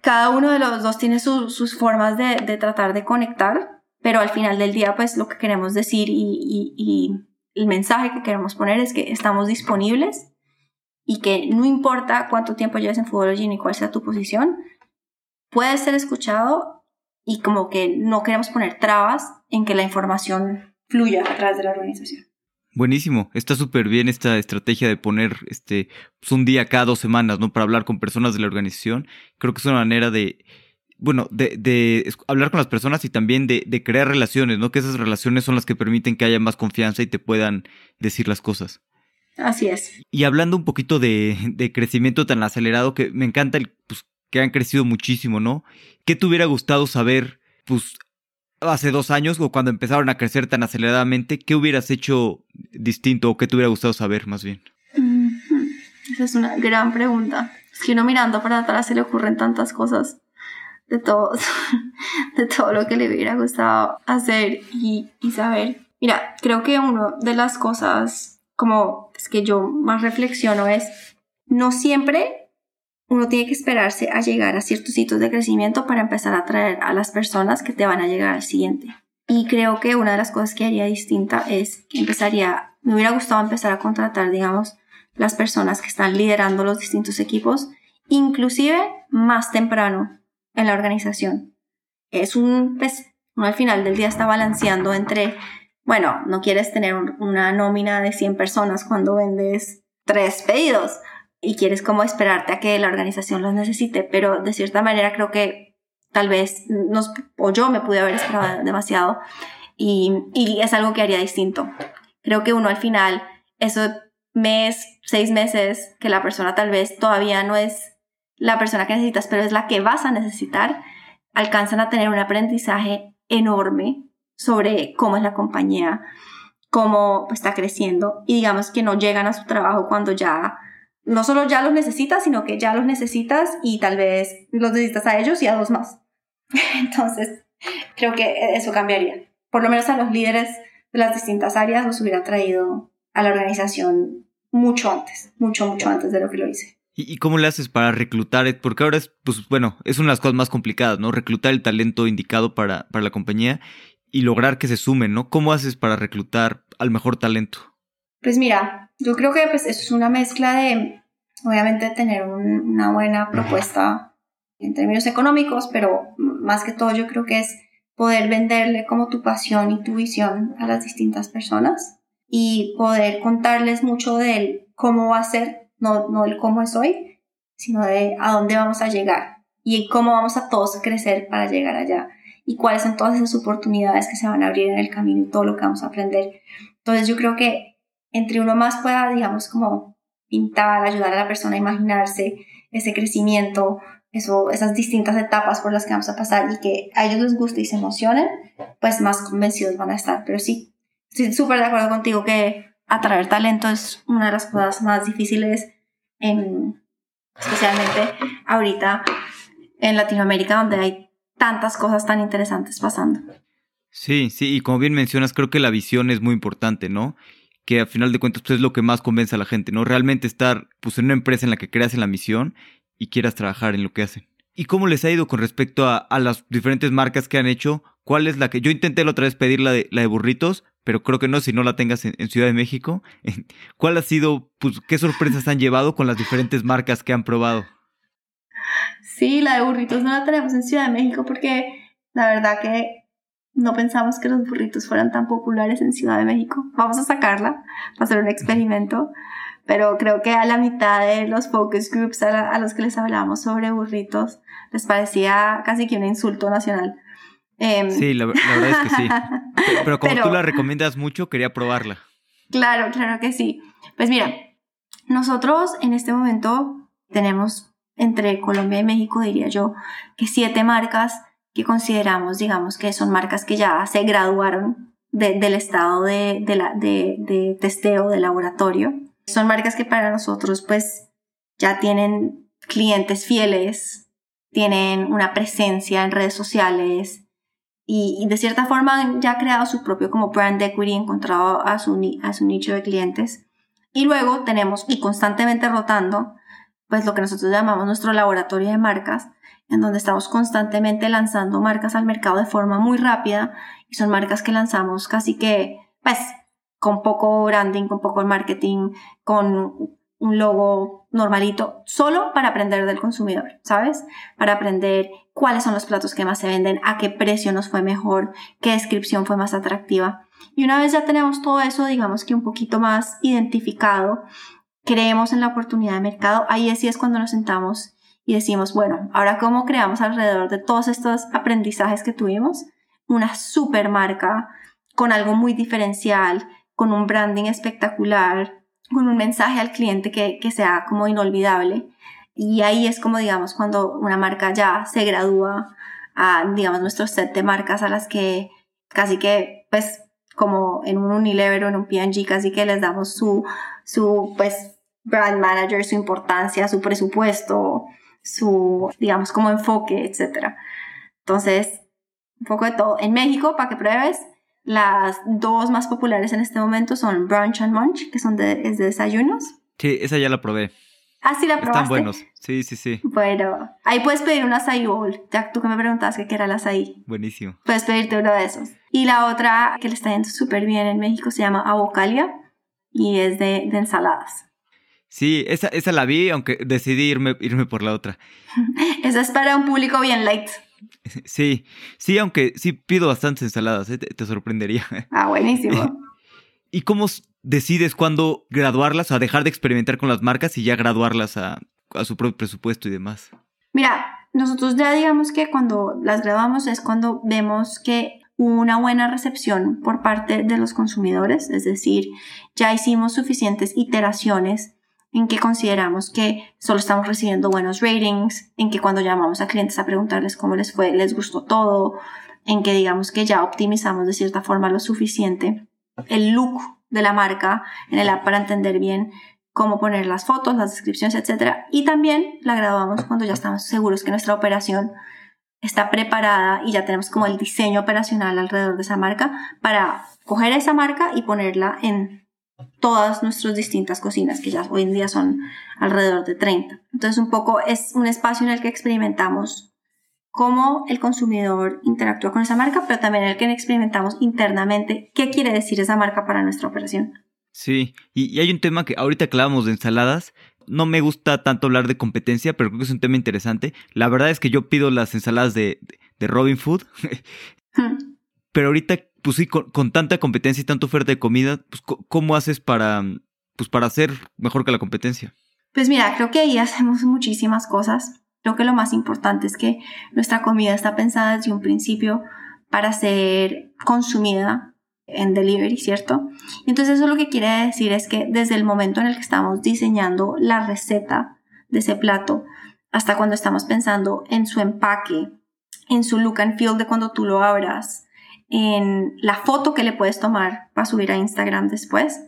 cada uno de los dos tiene sus formas de, de, tratar de conectar, pero al final del día pues lo que queremos decir y, y, y el mensaje que queremos poner es que estamos disponibles y que no importa cuánto tiempo lleves en fútbol ni cuál sea tu posición, puede ser escuchado y como que no queremos poner trabas en que la información fluya a través de la organización. Buenísimo, está súper bien esta estrategia de poner este pues, un día cada dos semanas, ¿no? Para hablar con personas de la organización. Creo que es una manera de, bueno, de, de hablar con las personas y también de, de, crear relaciones, ¿no? Que esas relaciones son las que permiten que haya más confianza y te puedan decir las cosas. Así es. Y hablando un poquito de, de crecimiento tan acelerado, que me encanta el, pues, que han crecido muchísimo, ¿no? ¿Qué te hubiera gustado saber, pues, hace dos años o cuando empezaron a crecer tan aceleradamente? ¿Qué hubieras hecho distinto o qué te hubiera gustado saber más bien? Esa es una gran pregunta. Es que uno mirando para atrás se le ocurren tantas cosas de todo, de todo lo que le hubiera gustado hacer y, y saber. Mira, creo que una de las cosas como es que yo más reflexiono es no siempre uno tiene que esperarse a llegar a ciertos hitos de crecimiento para empezar a atraer a las personas que te van a llegar al siguiente. Y creo que una de las cosas que haría distinta es que empezaría, me hubiera gustado empezar a contratar, digamos, las personas que están liderando los distintos equipos, inclusive más temprano en la organización. Es un, pues, uno al final del día está balanceando entre, bueno, no quieres tener una nómina de 100 personas cuando vendes tres pedidos, y quieres como esperarte a que la organización los necesite, pero de cierta manera creo que tal vez nos, o yo me pude haber esperado demasiado y, y es algo que haría distinto. Creo que uno al final, eso mes, seis meses, que la persona tal vez todavía no es la persona que necesitas, pero es la que vas a necesitar, alcanzan a tener un aprendizaje enorme sobre cómo es la compañía, cómo está creciendo y digamos que no llegan a su trabajo cuando ya no solo ya los necesitas, sino que ya los necesitas y tal vez los necesitas a ellos y a dos más. Entonces, creo que eso cambiaría. Por lo menos a los líderes de las distintas áreas los hubiera traído a la organización mucho antes, mucho, mucho antes de lo que lo hice. ¿Y cómo le haces para reclutar? Porque ahora es, pues bueno, es una de las cosas más complicadas, ¿no? Reclutar el talento indicado para, para la compañía y lograr que se sumen, ¿no? ¿Cómo haces para reclutar al mejor talento? Pues mira, yo creo que pues, eso es una mezcla de, obviamente, tener una buena propuesta en términos económicos, pero más que todo yo creo que es poder venderle como tu pasión y tu visión a las distintas personas y poder contarles mucho del cómo va a ser, no, no el cómo es hoy, sino de a dónde vamos a llegar y cómo vamos a todos crecer para llegar allá y cuáles son todas esas oportunidades que se van a abrir en el camino y todo lo que vamos a aprender. Entonces yo creo que entre uno más pueda, digamos, como pintar, ayudar a la persona a imaginarse ese crecimiento, eso, esas distintas etapas por las que vamos a pasar y que a ellos les guste y se emocionen, pues más convencidos van a estar. Pero sí, estoy súper de acuerdo contigo que atraer talento es una de las cosas más difíciles, en, especialmente ahorita en Latinoamérica, donde hay tantas cosas tan interesantes pasando. Sí, sí, y como bien mencionas, creo que la visión es muy importante, ¿no? Que a final de cuentas pues, es lo que más convence a la gente, ¿no? Realmente estar pues, en una empresa en la que creas en la misión y quieras trabajar en lo que hacen. ¿Y cómo les ha ido con respecto a, las diferentes marcas que han hecho? ¿Cuál es la que yo intenté la otra vez pedir la de, la de burritos, pero creo que no si no la tengas en, Ciudad de México? ¿Cuál ha sido, pues, qué sorpresas han llevado con las diferentes marcas que han probado? Sí, la de burritos no la tenemos en Ciudad de México porque la verdad que no pensamos que los burritos fueran tan populares en Ciudad de México. Vamos a sacarla para hacer un experimento, pero creo que a la mitad de los focus groups a, los que les hablábamos sobre burritos les parecía casi que un insulto nacional. Em, sí, la, verdad es que sí. Pero, como tú la recomiendas mucho, quería probarla. Claro, claro que sí. Pues mira, nosotros en este momento tenemos entre Colombia y México, diría yo, que siete marcas que consideramos, digamos, que son marcas que ya se graduaron del estado de, de testeo, de laboratorio. Son marcas que para nosotros pues ya tienen clientes fieles, tienen una presencia en redes sociales y, de cierta forma han ya creado su propio como brand equity, encontrado a su, a su nicho de clientes. Y luego tenemos, y constantemente rotando, pues lo que nosotros llamamos nuestro laboratorio de marcas, en donde estamos constantemente lanzando marcas al mercado de forma muy rápida y son marcas que lanzamos casi que, pues, con poco branding, con poco marketing, con un logo normalito, solo para aprender del consumidor, ¿sabes? Para aprender cuáles son los platos que más se venden, a qué precio nos fue mejor, qué descripción fue más atractiva. Y una vez ya tenemos todo eso, digamos que un poquito más identificado, creemos en la oportunidad de mercado, ahí sí es cuando nos sentamos y decimos, bueno, ahora cómo creamos alrededor de todos estos aprendizajes que tuvimos una super marca con algo muy diferencial, con un branding espectacular, con un mensaje al cliente que, que sea como inolvidable. Y ahí es como, digamos, cuando una marca ya se gradúa a, digamos, nuestro set de marcas a las que casi que, pues, como en un Unilever o en un P&G, casi que les damos su, su, pues, brand manager, su importancia, su presupuesto, su, digamos, como enfoque, etc. Entonces, un poco de todo. En México, para que pruebes, las dos más populares en este momento son Brunch and Munch, que son de, es de desayunos. Sí, esa ya la probé. Ah, sí la probaste. Están buenos. Sí, sí, sí. Bueno, ahí puedes pedir un açaí bowl. Ya tú que me preguntabas qué era el açaí. Buenísimo. Puedes pedirte uno de esos. Y la otra que le está yendo súper bien en México se llama Avocalia y es de, de ensaladas. Sí, esa, esa la vi, aunque decidí irme, irme por la otra. esa es para un público bien light. Sí, sí, aunque sí pido bastantes ensaladas, ¿eh? te, sorprendería. Ah, buenísimo. ¿Y cómo decides cuándo graduarlas, a dejar de experimentar con las marcas y ya graduarlas a, a su propio presupuesto y demás? Mira, nosotros ya digamos que cuando las graduamos es cuando vemos que hubo una buena recepción por parte de los consumidores, es decir, ya hicimos suficientes iteraciones en que consideramos que solo estamos recibiendo buenos ratings, en que cuando llamamos a clientes a preguntarles cómo les fue, les gustó todo, en que digamos que ya optimizamos de cierta forma lo suficiente el look de la marca en el app para entender bien cómo poner las fotos, las descripciones, etc. Y también la graduamos cuando ya estamos seguros que nuestra operación está preparada y ya tenemos como el diseño operacional alrededor de esa marca para coger esa marca y ponerla en todas nuestras distintas cocinas, que ya hoy en día son alrededor de 30. Entonces, un poco es un espacio en el que experimentamos cómo el consumidor interactúa con esa marca, pero también en el que experimentamos internamente qué quiere decir esa marca para nuestra operación. Sí, y, hay un tema que ahorita que de ensaladas, no me gusta tanto hablar de competencia, pero creo que es un tema interesante. La verdad es que yo pido las ensaladas de, de Robin Food, hmm. pero ahorita pues sí, con, tanta competencia y tanta oferta de comida, pues, ¿cómo haces para, pues, para ser mejor que la competencia? Pues mira, creo que ahí hacemos muchísimas cosas. Creo que lo más importante es que nuestra comida está pensada desde un principio para ser consumida en delivery, ¿cierto? Entonces eso lo que quiere decir es que desde el momento en el que estamos diseñando la receta de ese plato hasta cuando estamos pensando en su empaque, en su look and feel de cuando tú lo abras, en la foto que le puedes tomar para subir a Instagram después,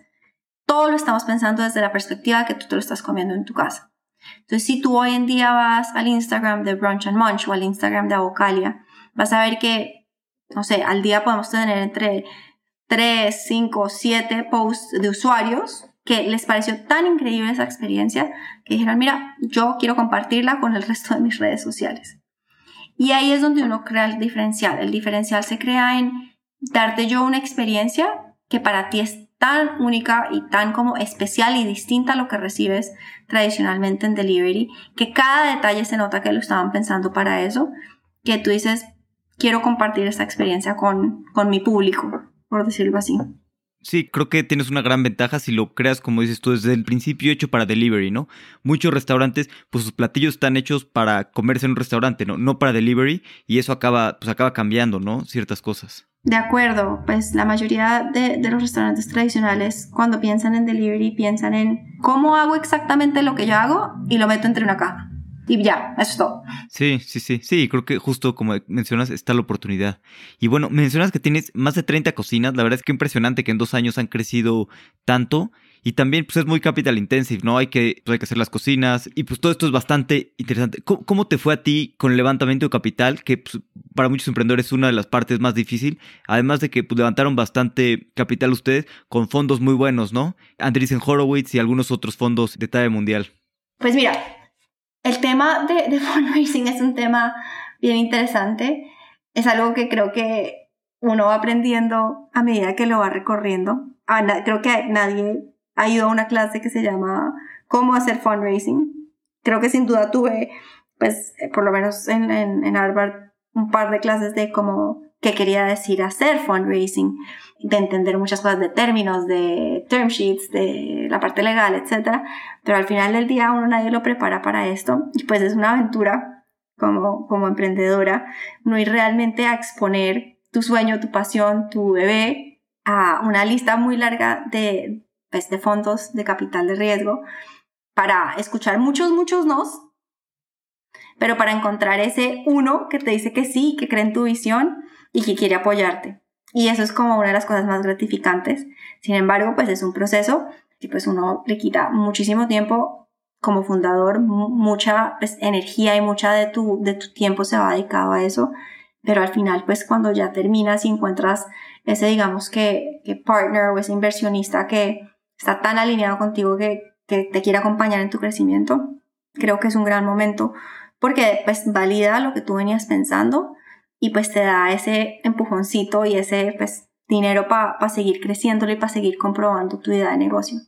todo lo estamos pensando desde la perspectiva que tú te lo estás comiendo en tu casa. Entonces, si tú hoy en día vas al Instagram de Brunch and Munch o al Instagram de Avocalia, vas a ver que, no sé, al día podemos tener entre 3, 5, 7 posts de usuarios que les pareció tan increíble esa experiencia que dijeron, mira, yo quiero compartirla con el resto de mis redes sociales. Y ahí es donde uno crea el diferencial. El diferencial se crea en darte yo una experiencia que para ti es tan única y tan como especial y distinta a lo que recibes tradicionalmente en delivery, que cada detalle se nota que lo estaban pensando para eso, que tú dices, quiero compartir esta experiencia con, con mi público, por decirlo así. Sí, creo que tienes una gran ventaja si lo creas, como dices tú, desde el principio hecho para delivery, ¿no? Muchos restaurantes, pues sus platillos están hechos para comerse en un restaurante, ¿no? No para delivery, y eso acaba, pues acaba cambiando, ¿no? Ciertas cosas. De acuerdo, pues la mayoría de, de los restaurantes tradicionales, cuando piensan en delivery, piensan en cómo hago exactamente lo que yo hago y lo meto entre una caja. Y ya, eso es todo. Sí, sí, sí, sí, creo que justo como mencionas está la oportunidad. Y bueno, mencionas que tienes más de 30 cocinas, la verdad es que impresionante que en dos años han crecido tanto. Y también pues es muy capital intensive, ¿no? Hay que, pues, hay que hacer las cocinas y pues todo esto es bastante interesante. ¿Cómo, te fue a ti con el levantamiento de capital? Que pues, para muchos emprendedores es una de las partes más difíciles. Además de que pues, levantaron bastante capital ustedes con fondos muy buenos, ¿no? Andreessen Horowitz y algunos otros fondos de talla mundial. Pues mira, el tema de, fundraising es un tema bien interesante. Es algo que creo que uno va aprendiendo a medida que lo va recorriendo. creo que nadie ha ido a una clase que se llama Cómo hacer fundraising. Creo que sin duda tuve, pues, eh, por lo menos en, en, Harvard, un par de clases de cómo, qué quería decir hacer fundraising, de entender muchas cosas de términos, de term sheets, de la parte legal, etc. Pero al final del día uno nadie lo prepara para esto y pues es una aventura como, como emprendedora, no ir realmente a exponer tu sueño, tu pasión, tu bebé a una lista muy larga de, pues, de fondos de capital de riesgo para escuchar muchos, muchos nos, pero para encontrar ese uno que te dice que sí, que cree en tu visión y que quiere apoyarte. Y eso es como una de las cosas más gratificantes. Sin embargo, pues es un proceso que pues uno le quita muchísimo tiempo como fundador, mucha pues, energía y mucha de tu, de tu tiempo se va dedicado a eso. Pero al final, pues cuando ya terminas y encuentras ese, digamos que, que partner o ese inversionista que, está tan alineado contigo que, te quiere acompañar en tu crecimiento, creo que es un gran momento porque pues valida lo que tú venías pensando y pues te da ese empujoncito y ese pues dinero para seguir creciéndolo y para seguir comprobando tu idea de negocio.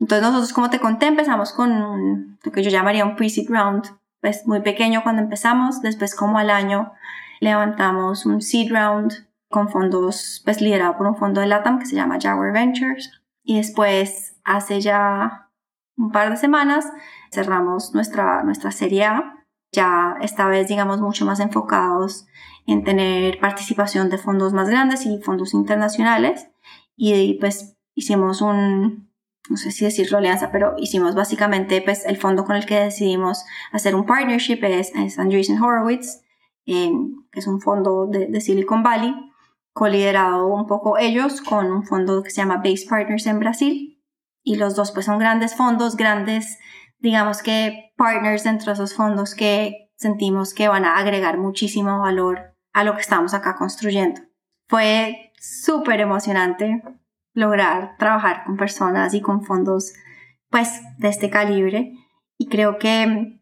Entonces nosotros, como te conté, empezamos con lo que yo llamaría un pre-seed round, pues muy pequeño cuando empezamos, después como al año levantamos un seed round con fondos, pues liderado por un fondo de LATAM que se llama Jaguar Ventures. Y después, hace ya un par de semanas, cerramos nuestra, nuestra serie A, ya esta vez, digamos, mucho más enfocados en tener participación de fondos más grandes y fondos internacionales. Y pues hicimos un, no sé si decirlo alianza, pero hicimos básicamente pues el fondo con el que decidimos hacer un partnership es, es Andreessen Horowitz, eh, que es un fondo de, de Silicon Valley coliderado un poco ellos con un fondo que se llama Base Partners en Brasil. Y los dos pues son grandes fondos, grandes, digamos que partners dentro de esos fondos que sentimos que van a agregar muchísimo valor a lo que estamos acá construyendo. Fue súper emocionante lograr trabajar con personas y con fondos pues de este calibre y creo que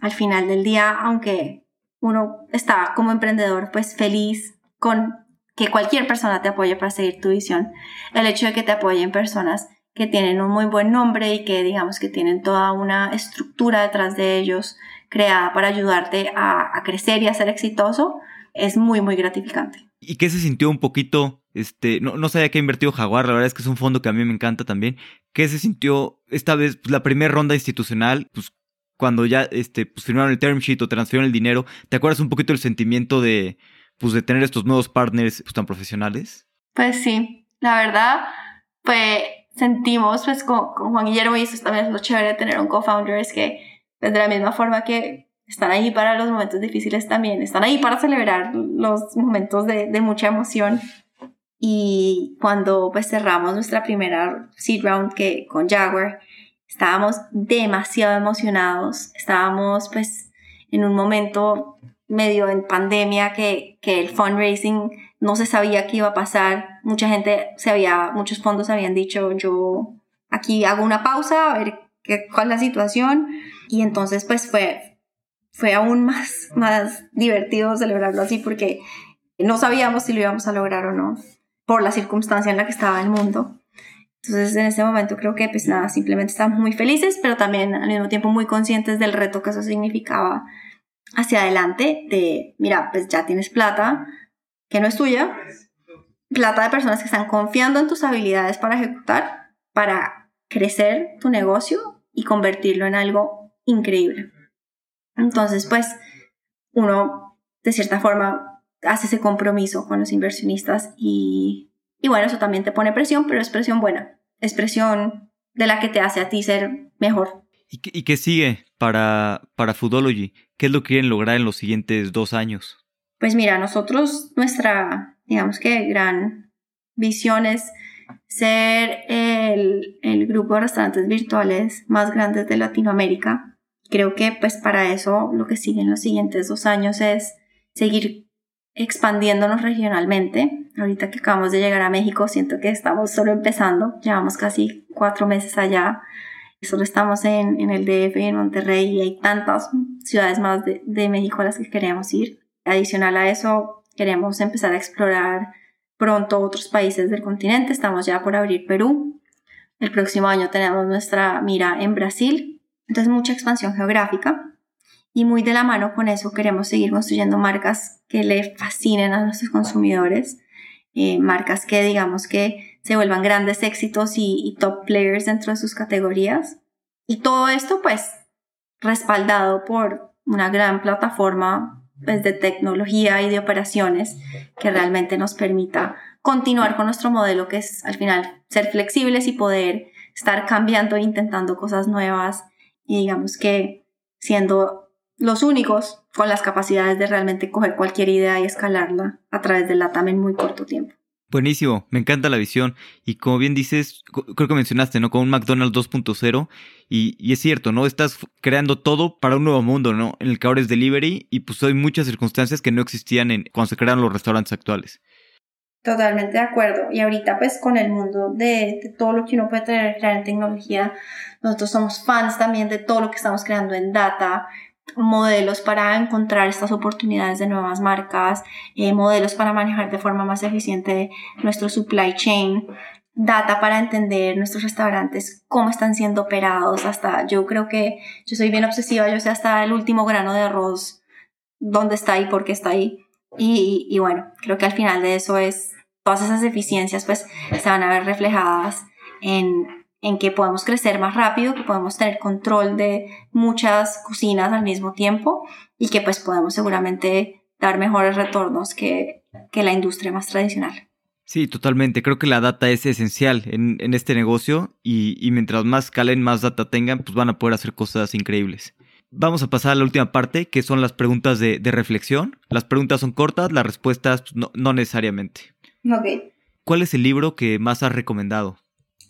al final del día aunque uno está como emprendedor pues feliz con que cualquier persona te apoye para seguir tu visión. El hecho de que te apoyen personas que tienen un muy buen nombre y que digamos que tienen toda una estructura detrás de ellos creada para ayudarte a, crecer y a ser exitoso, es muy, muy gratificante. ¿Y qué se sintió un poquito? Este, no, no sabía que ha invertido Jaguar, la verdad es que es un fondo que a mí me encanta también. ¿Qué se sintió esta vez, pues, la primera ronda institucional, pues cuando ya este, pues, firmaron el term sheet o transfirieron el dinero? ¿Te acuerdas un poquito el sentimiento de, pues de tener estos nuevos partners pues, tan profesionales? Pues sí, la verdad, pues sentimos pues con, Juan Guillermo y eso también es lo chévere de tener un co-founder es que pues, de la misma forma que están ahí para los momentos difíciles también, están ahí para celebrar los momentos de, de mucha emoción. Y cuando pues cerramos nuestra primera seed round que con Jaguar, estábamos demasiado emocionados, estábamos pues en un momento medio en pandemia que, que el fundraising no se sabía qué iba a pasar. Mucha gente se había, muchos fondos habían dicho, yo aquí hago una pausa, a ver qué, cuál es la situación. Y entonces pues fue, fue aún más, más divertido celebrarlo así porque no sabíamos si lo íbamos a lograr o no por la circunstancia en la que estaba el mundo. Entonces en ese momento creo que pues nada, simplemente estábamos muy felices, pero también al mismo tiempo muy conscientes del reto que eso significaba hacia adelante de, mira, pues ya tienes plata que no es tuya, plata de personas que están confiando en tus habilidades para ejecutar, para crecer tu negocio y convertirlo en algo increíble. Entonces, pues, uno, de cierta forma, hace ese compromiso con los inversionistas y, y bueno, eso también te pone presión, pero es presión buena, es presión de la que te hace a ti ser mejor ¿Y qué, sigue para, para Foodology? ¿Qué es lo que quieren lograr en los siguientes dos años? Pues mira, nosotros, nuestra, digamos que gran visión es ser el, el grupo de restaurantes virtuales más grandes de Latinoamérica. Creo que pues para eso lo que sigue en los siguientes dos años es seguir expandiéndonos regionalmente. Ahorita que acabamos de llegar a México, siento que estamos solo empezando. Llevamos casi cuatro meses allá. Solo estamos en, en el DF y en Monterrey y hay tantas ciudades más de, de México a las que queremos ir. Adicional a eso, queremos empezar a explorar pronto otros países del continente. Estamos ya por abrir Perú. El próximo año tenemos nuestra mira en Brasil. Entonces, mucha expansión geográfica. Y muy de la mano con eso queremos seguir construyendo marcas que le fascinen a nuestros consumidores. Eh, marcas que digamos que se vuelvan grandes éxitos y, y top players dentro de sus categorías. Y todo esto pues respaldado por una gran plataforma pues, de tecnología y de operaciones que realmente nos permita continuar con nuestro modelo, que es al final ser flexibles y poder estar cambiando e intentando cosas nuevas y digamos que siendo los únicos con las capacidades de realmente coger cualquier idea y escalarla a través del LATAM en muy corto tiempo. Buenísimo, me encanta la visión. Y como bien dices, creo que mencionaste, ¿no? Con un McDonald's 2.0. Y, y, es cierto, ¿no? Estás creando todo para un nuevo mundo, ¿no? En el que ahora es delivery y pues hay muchas circunstancias que no existían en, cuando se crearon los restaurantes actuales. Totalmente de acuerdo. Y ahorita pues con el mundo de, todo lo que uno puede tener, crear en tecnología, nosotros somos fans también de todo lo que estamos creando en data, modelos para encontrar estas oportunidades de nuevas marcas, eh, modelos para manejar de forma más eficiente nuestro supply chain, data para entender nuestros restaurantes, cómo están siendo operados, hasta yo creo que yo soy bien obsesiva, yo sé hasta el último grano de arroz, dónde está y por qué está ahí. Y, bueno, creo que al final de eso es, todas esas eficiencias pues se van a ver reflejadas en, en que podemos crecer más rápido, que podemos tener control de muchas cocinas al mismo tiempo y que pues podemos seguramente dar mejores retornos que, que la industria más tradicional. Sí, totalmente. Creo que la data es esencial en, en este negocio y, y, mientras más calen, más data tengan, pues van a poder hacer cosas increíbles. Vamos a pasar a la última parte, que son las preguntas de, de reflexión. Las preguntas son cortas, las respuestas pues, no, no necesariamente. Ok. ¿Cuál es el libro que más has recomendado?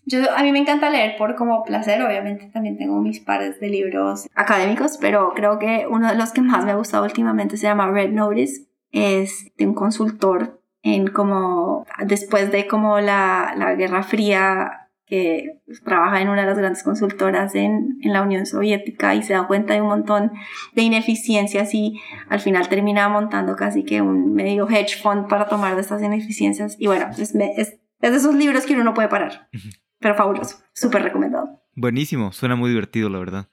Yo, a mí me encanta leer por como placer, obviamente también tengo mis pares de libros académicos, pero creo que uno de los que más me ha gustado últimamente se llama Red Notice, es de un consultor en como después de como la, la Guerra Fría que trabaja en una de las grandes consultoras en, en, la Unión Soviética y se da cuenta de un montón de ineficiencias y al final termina montando casi que un medio hedge fund para tomar de estas ineficiencias. Y bueno, es, es, es de esos libros que uno no puede parar. Pero fabuloso, súper recomendado. Buenísimo, suena muy divertido, la verdad.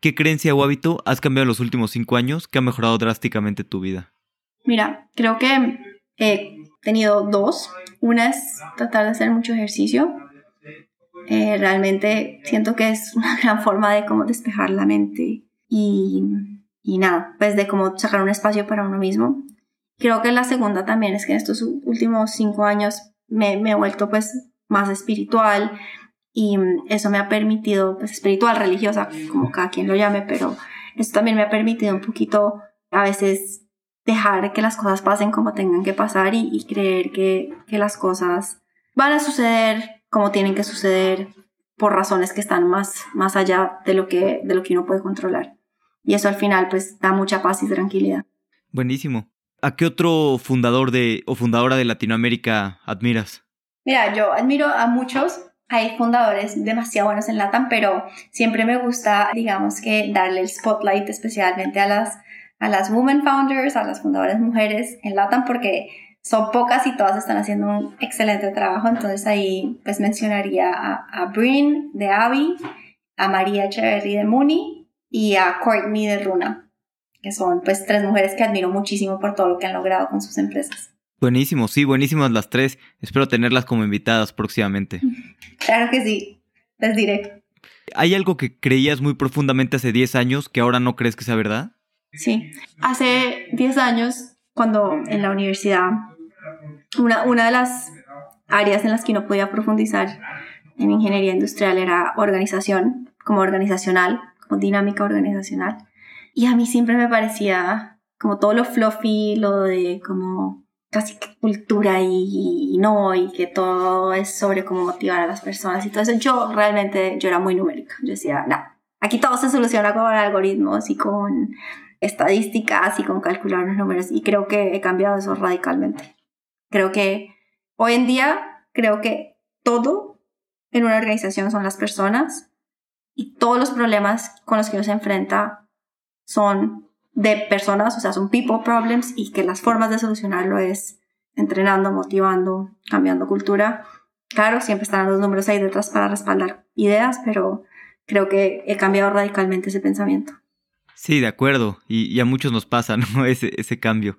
¿Qué creencia o hábito has cambiado en los últimos cinco años que ha mejorado drásticamente tu vida? Mira, creo que he tenido dos. Una es tratar de hacer mucho ejercicio. Eh, realmente siento que es una gran forma de cómo despejar la mente y, y nada, pues de cómo sacar un espacio para uno mismo. Creo que la segunda también es que en estos últimos cinco años me, me he vuelto pues más espiritual y eso me ha permitido, pues espiritual, religiosa, como cada quien lo llame, pero eso también me ha permitido un poquito a veces dejar que las cosas pasen como tengan que pasar y, y creer que, que las cosas van a suceder como tienen que suceder por razones que están más, más allá de lo, que, de lo que uno puede controlar. Y eso al final pues da mucha paz y tranquilidad. Buenísimo. ¿A qué otro fundador de o fundadora de Latinoamérica admiras? Mira, yo admiro a muchos. Hay fundadores demasiado buenos en LATAM, pero siempre me gusta, digamos que, darle el spotlight especialmente a las, a las women founders, a las fundadoras mujeres en LATAM, porque son pocas y todas están haciendo un excelente trabajo. Entonces ahí pues mencionaría a, a de Avi, a María Echeverry de Mooney y a Courtney de Runa, que son pues tres mujeres que admiro muchísimo por todo lo que han logrado con sus empresas. Buenísimo, sí, buenísimas las tres. Espero tenerlas como invitadas próximamente. Claro que sí, les diré. ¿Hay algo que creías muy profundamente hace 10 años que ahora no crees que sea verdad? Sí, hace 10 años, cuando en la universidad, una, una de las áreas en las que no podía profundizar en ingeniería industrial era organización, como organizacional, dinámica organizacional. Y a mí siempre me parecía como todo lo fluffy, lo de como casi cultura y, no, y que todo es sobre cómo motivar a las personas y todo eso. Yo realmente, yo era muy numérica. Yo decía, no, aquí todo se soluciona con algoritmos y con estadísticas y con calcular los números. Y creo que he cambiado eso radicalmente. Creo que hoy en día, creo que todo en una organización son las personas y todos los problemas con los que uno se enfrenta son de personas, o sea, son people problems y que las formas de solucionarlo es entrenando, motivando, cambiando cultura. Claro, siempre están los números ahí detrás para respaldar ideas, pero creo que he cambiado radicalmente ese pensamiento. Sí, de acuerdo, y, a muchos nos pasa, ¿no? Ese, ese cambio.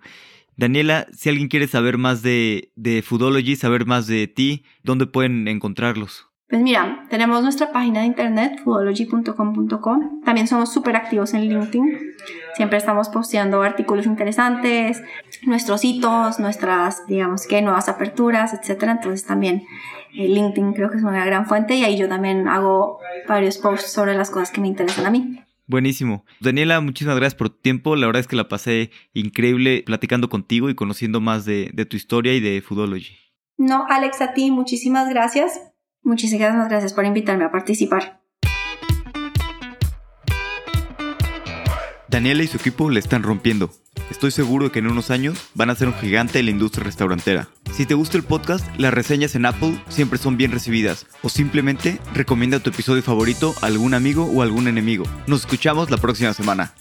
Daniela, si alguien quiere saber más de, de Foodology, saber más de ti, ¿dónde pueden encontrarlos? Pues mira, tenemos nuestra página de internet, foodology.com.com. También somos súper activos en LinkedIn. Siempre estamos posteando artículos interesantes, nuestros hitos, nuestras, digamos que, nuevas aperturas, etc. Entonces también eh, LinkedIn creo que es una gran fuente y ahí yo también hago varios posts sobre las cosas que me interesan a mí. Buenísimo. Daniela, muchísimas gracias por tu tiempo. La verdad es que la pasé increíble platicando contigo y conociendo más de, de tu historia y de Foodology. No, Alex, a ti muchísimas gracias Muchísimas gracias por invitarme a participar. Daniela y su equipo le están rompiendo. Estoy seguro de que en unos años van a ser un gigante de la industria restaurantera. Si te gusta el podcast, las reseñas en Apple siempre son bien recibidas. O simplemente recomienda tu episodio favorito a algún amigo o algún enemigo. Nos escuchamos la próxima semana.